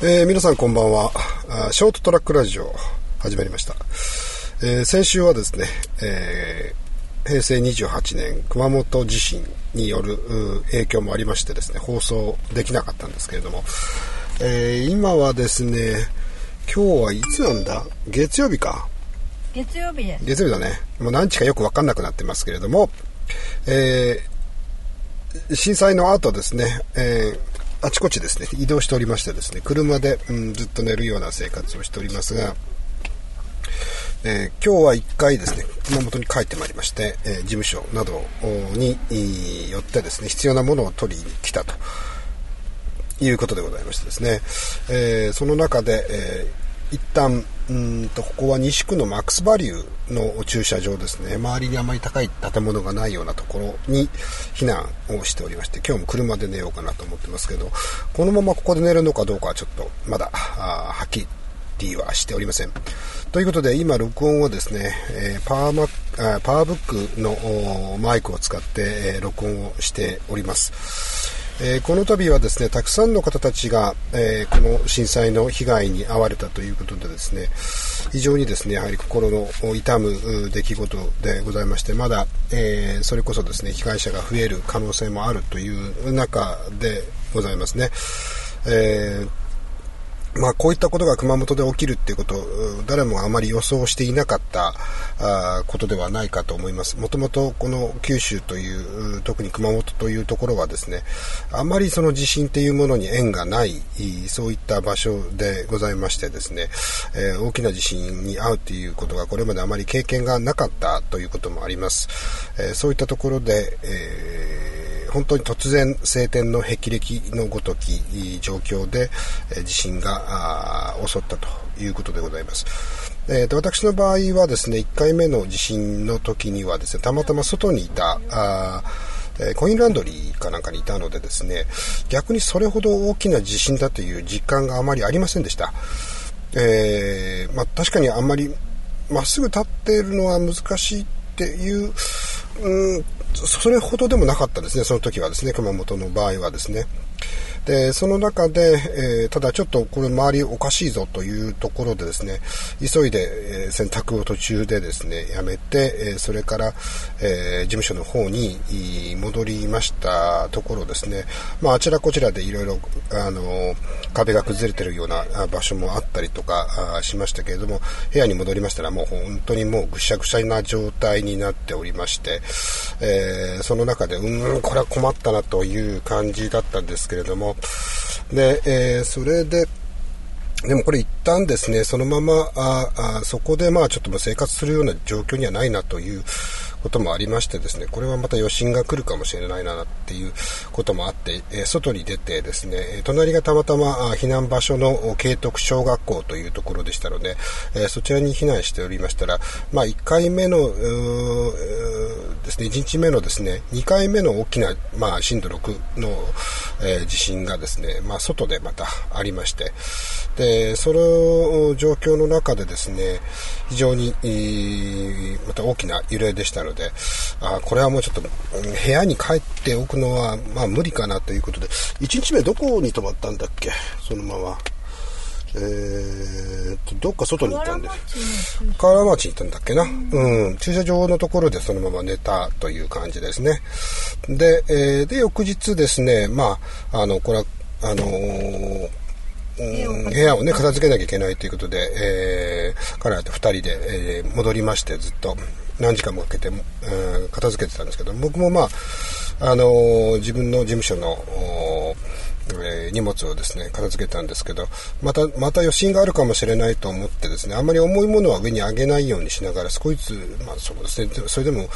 えー、皆さんこんばんは。ショートトラックラジオ始まりました、えー、先週はですね、えー、平成28年熊本地震による影響もありましてですね放送できなかったんですけれども、え今はですね今日はいつなんだ？月曜日か。月曜日です。月曜日だね。もう何日かよく分かんなくなってますけれども、え震災の後ですね、えー、あちこちですね、移動しておりましてですね、車で、うん、ずっと寝るような生活をしておりますが、えー、今日は1回ですね、熊本に帰ってまいりまして、えー、事務所などによってですね、必要なものを取りに来たということでございましてですね、えー、その中で、え一旦うんとここは西区のマックスバリューの駐車場ですね。周りにあまり高い建物がないようなところに避難をしておりまして今日も車で寝ようかなと思ってますけどこのままここで寝るのかどうかはちょっとまだはっきりはしておりません。ということで今録音をですね、え、パーマパワーブックのマイクを使って、え、録音をしております。えー、この度はですねたくさんの方たちが、えー、この震災の被害に遭われたということでですね非常にですねやはり心の痛む出来事でございましてまだ、えー、それこそですね被害者が増える可能性もあるという中でございますね。えーまあ、こういったことが熊本で起きるっていうこと、誰もあまり予想していなかったことではないかと思います。もともとこの九州という、特に熊本というところはですね、あまりその地震っていうものに縁がない、そういった場所でございましてですね、え、大きな地震に遭うということがこれまであまり経験がなかったということもあります。え、そういったところで、えー本当に突然晴天の霹靂のごとき状況で、地震が襲ったということでございます。えーと、私の場合はですね1回目の地震の時にはですねたまたま外にいたあえコインランドリーかなんかにいたのでですね逆にそれほど大きな地震だという実感があまりありませんでした、えー、まあ、確かにあんまりまっすぐ立っているのは難しいっていう、うん、それほどでもなかったですね、その時はですね、熊本の場合はですね。で、その中で、えー、ただちょっとこれ周りおかしいぞというところでですね、急いで、えー、洗濯を途中でですね、やめて、えー、それから、え事務所の方に戻りましたところですね、まあ、あちらこちらでいろいろ、あの壁が崩れてるような場所もあったりとかしましたけれども、部屋に戻りましたらもう本当にもうぐしゃぐしゃな状態になっておりまして、えその中で、うん、これは困ったなという感じだったんですけれども、で、えー、それで、でもこれ一旦ですね、そのまま、ああそこでまあちょっと生活するような状況にはないなということもありましてですね、これはまた余震が来るかもしれないなっていうこともあって、え外に出てですね、隣がたまたま避難場所の慶徳小学校というところでしたので、えそちらに避難しておりましたら、まあ1回目の、ですね、1日目のですね、2回目の大きな、まあ震度6の、え地震がですね、まあ外でまたありまして、で、その状況の中でですね、非常に、また大きな揺れでしたので、あこれはもうちょっと部屋に帰っておくのは、まあ無理かなということで、1日目どこに泊まったんだっけそのまま。えー、と、どっか外に行ったんで。河原町に行ったんだっけな？うん。駐車場のところでそのまま寝たという感じですね。で、えー、で、翌日ですね、まあ、あの、これは、あのー部屋をね、片付けなきゃいけないということで、えー、彼らと2人で、えー、戻りまして、ずっと何時間もかけて、えー、片付けてたんですけど、僕もまあ、あのー、自分の事務所の、えー、荷物をですね、片付けたんですけど、また、また余震があるかもしれないと思ってですね、あんまり重いものは上に上げないようにしながら、少しずつ、まあそうですね、それでも、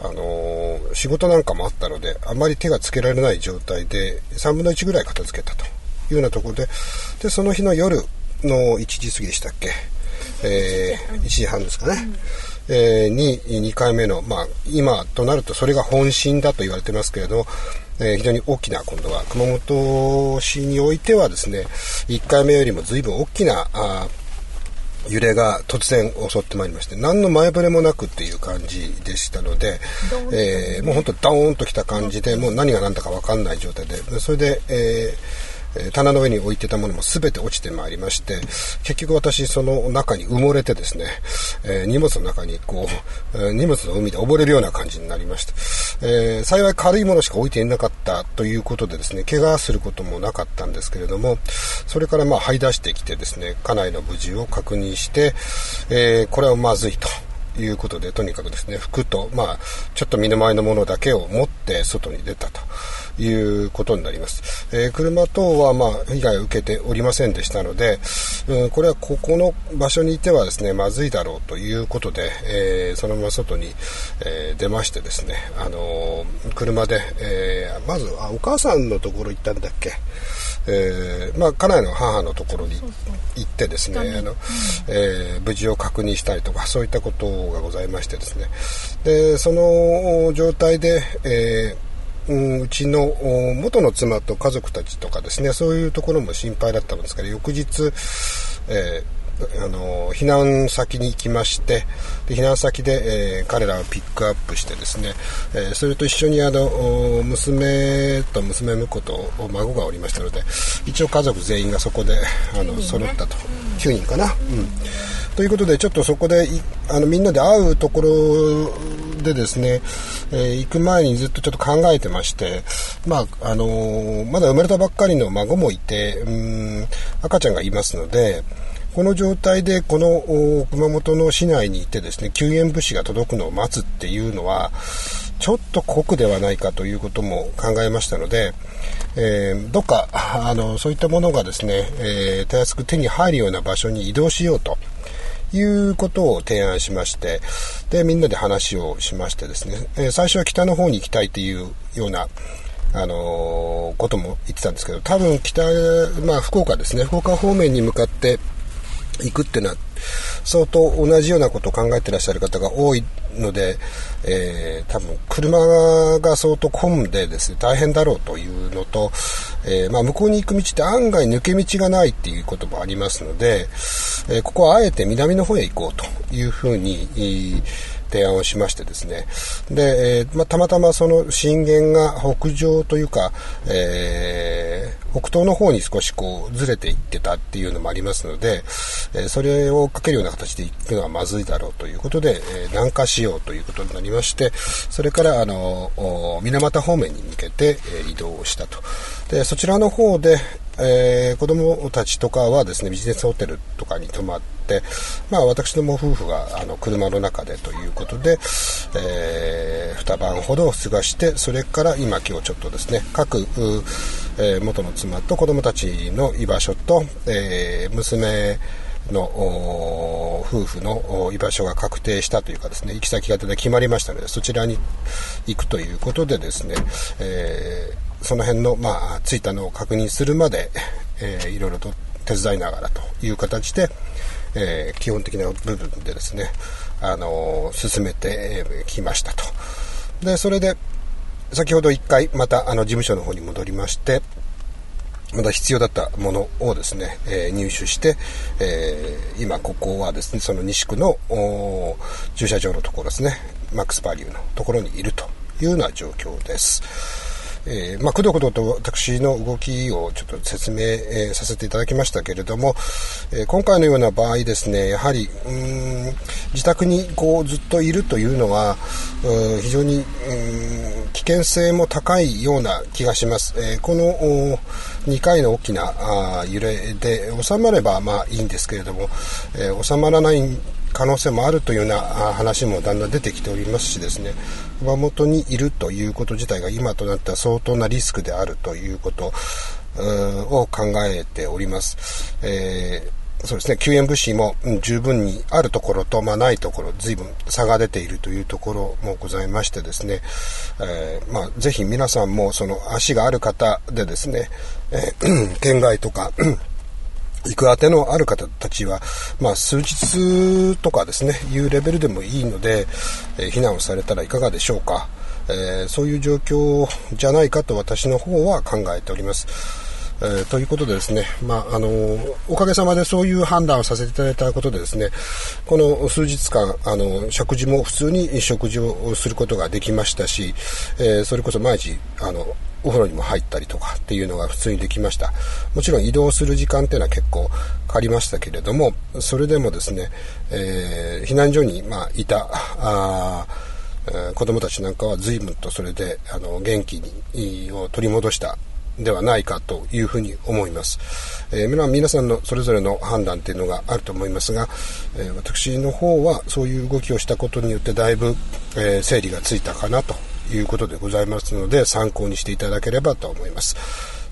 あのー、仕事なんかもあったので、あまり手がつけられない状態で、3分の1ぐらい片付けたというようなところで、で、その日の夜の1時過ぎでしたっけ、えー、1時半ですかね。うんえー、に2回目の、まあ、今となるとそれが本震だと言われてますけれども、えー、非常に大きな今度は熊本市においてはですね1回目よりも随分大きなあ揺れが突然襲ってまいりまして何の前触れもなくっていう感じでしたので、えー、もう本当ドーンときた感じでもう何が何だか分かんない状態でそれで、えーえ棚の上に置いてたものも全て落ちてまいりまして、結局私その中に埋もれてですね、え荷物の中にこう、え荷物の海で溺れるような感じになりました。え幸い軽いものしか置いていなかったということでですね、怪我することもなかったんですけれども、それからまあ這い出してきてですね、家内の無事を確認して、えこれはまずいと。いうことで、とにかくですね、服と、まあ、ちょっと身の回りのものだけを持って外に出たということになります。えー、車等は、まあ、被害を受けておりませんでしたので、うん、これはここの場所にいてはですね、まずいだろうということで、えー、そのまま外に、えー、出ましてですね、あの車で、えまずあ、お母さんのところ行ったんだっけ？えー、まあ、家内の母のところに行ってですね、あの、えー、無事を確認したりとか、そういったことがございましてですね。で、その状態で、えー、うちの元の妻と家族たちとかですね、そういうところも心配だったんですけど、翌日、えーあの避難先に行きましてで避難先で、えー、彼らをピックアップしてですね、えー、それと一緒にあの娘と娘婿と孫がおりましたので一応家族全員がそこであの揃ったと。9人かな、うん、ということでちょっとそこであのみんなで会うところでですね、えー、行く前にずっとちょっと考えてまして、まああのー、まだ生まれたばっかりの孫もいてうん赤ちゃんがいますのでこの状態でこの熊本の市内にいてですね救援物資が届くのを待つっていうのはちょっと酷ではないかということも考えましたので、えー、どっかあのそういったものがですね、えー、たやすく手に入るような場所に移動しようと。いうことを提案しまして、で、みんなで話をしましてですね、え、最初は北の方に行きたいというような、あの、ことも言ってたんですけど、多分北、まあ福岡ですね、福岡方面に向かって、行くっていうのは、相当同じようなことを考えてらっしゃる方が多いので、えー、多分車が相当混んでですね、大変だろうというのと、えー、まあ、向こうに行く道って案外抜け道がないっていうこともありますので、えー、ここはあえて南の方へ行こうというふうに、提案をしましてですね。で、え、まあ、たまたまその震源が北上というか、えー、北東の方に少しこうずれていってたっていうのもありますので、え、それをかけるような形で行くのはまずいだろうということで、え南下しようということになりまして、それからあの、水俣方面に向けて、え移動をしたと。で、そちらの方で、えー、子供たちとかはですね、ビジネスホテルとかに泊まって、まあ私ども夫婦があの車の中でということで、えー、二晩ほど過ごして、それから今今日ちょっとですね、各、えー、元の妻と子供たちの居場所と、えー、娘の夫婦の居場所が確定したというかですね、行き先が決まりましたので、そちらに行くということでですね、えーその辺の、まあ、ついたのを確認するまで、えー、いろいろと手伝いながらという形で、えー、基本的な部分でですね、あのー、進めてきましたと。で、それで、先ほど一回、また、あの、事務所の方に戻りまして、まだ必要だったものをですね、えー、入手して、えー、今ここはですね、その西区の駐車場のところですね、マックスバリューのところにいるというような状況です。えー、まあ、くどくどと私の動きをちょっと説明、えー、させていただきましたけれども、えー、今回のような場合ですね、やはり、うん自宅にこうずっといるというのは、う非常に、うん危険性も高いような気がします。えこの2回の大きなあ揺れで収まればまあいいんですけれども、え収まらない可能性もあるというような話もだんだん出てきておりますしですね、熊本にいるということ自体が今となっては相当なリスクであるということを考えております。えー、そうですね、救援物資も十分にあるところと、まあ、ないところ、随分差が出ているというところもございましてですね、えー、まあ、ぜひ皆さんもその足がある方でですね、えー、県外とか、行く当てのある方たちは、まあ、数日とかですね、いうレベルでもいいので、えー、避難をされたらいかがでしょうか。えー、そういう状況じゃないかと私の方は考えております。えー、ということでですね、まあ、あのおかげさまでそういう判断をさせていただいたことでですね、この数日間、あの、食事も普通に食事をすることができましたし、え、それこそ毎日、あの、お風呂にも入ったりとかっていうのが普通にできました。もちろん移動する時間っていうのは結構かかりましたけれども、それでもですね、えー、避難所に、ま、いた、あえ子供たちなんかは随分とそれで、あの、元気に、を取り戻したではないかというふうに思います。えー、皆さんのそれぞれの判断というのがあると思いますが、えー、私の方はそういう動きをしたことによってだいぶ、えー、整理がついたかなということでございますので参考にしていただければと思います。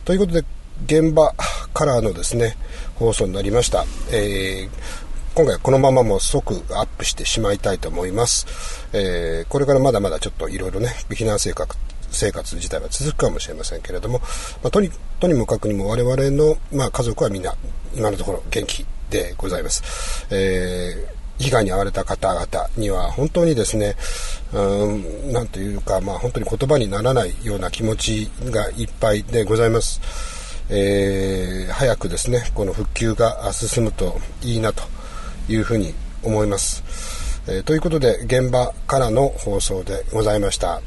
ということで現場からのですね放送になりました。えー今回このままも即アップしてしまいたいと思います。えー、これからまだまだちょっといろいろね、避難生活生活自体は続くかもしれませんけれども、まあ、とにとにもかくにも我々の、まあ、家族はみんな今のところ元気でございます。えー被害に遭われた方々には本当にですね、うん、なんというか、まあ本当に言葉にならないような気持ちがいっぱいでございます。えー、早くですね、この復旧が進むといいなというふうに思います。えー、ということで、現場からの放送でございました。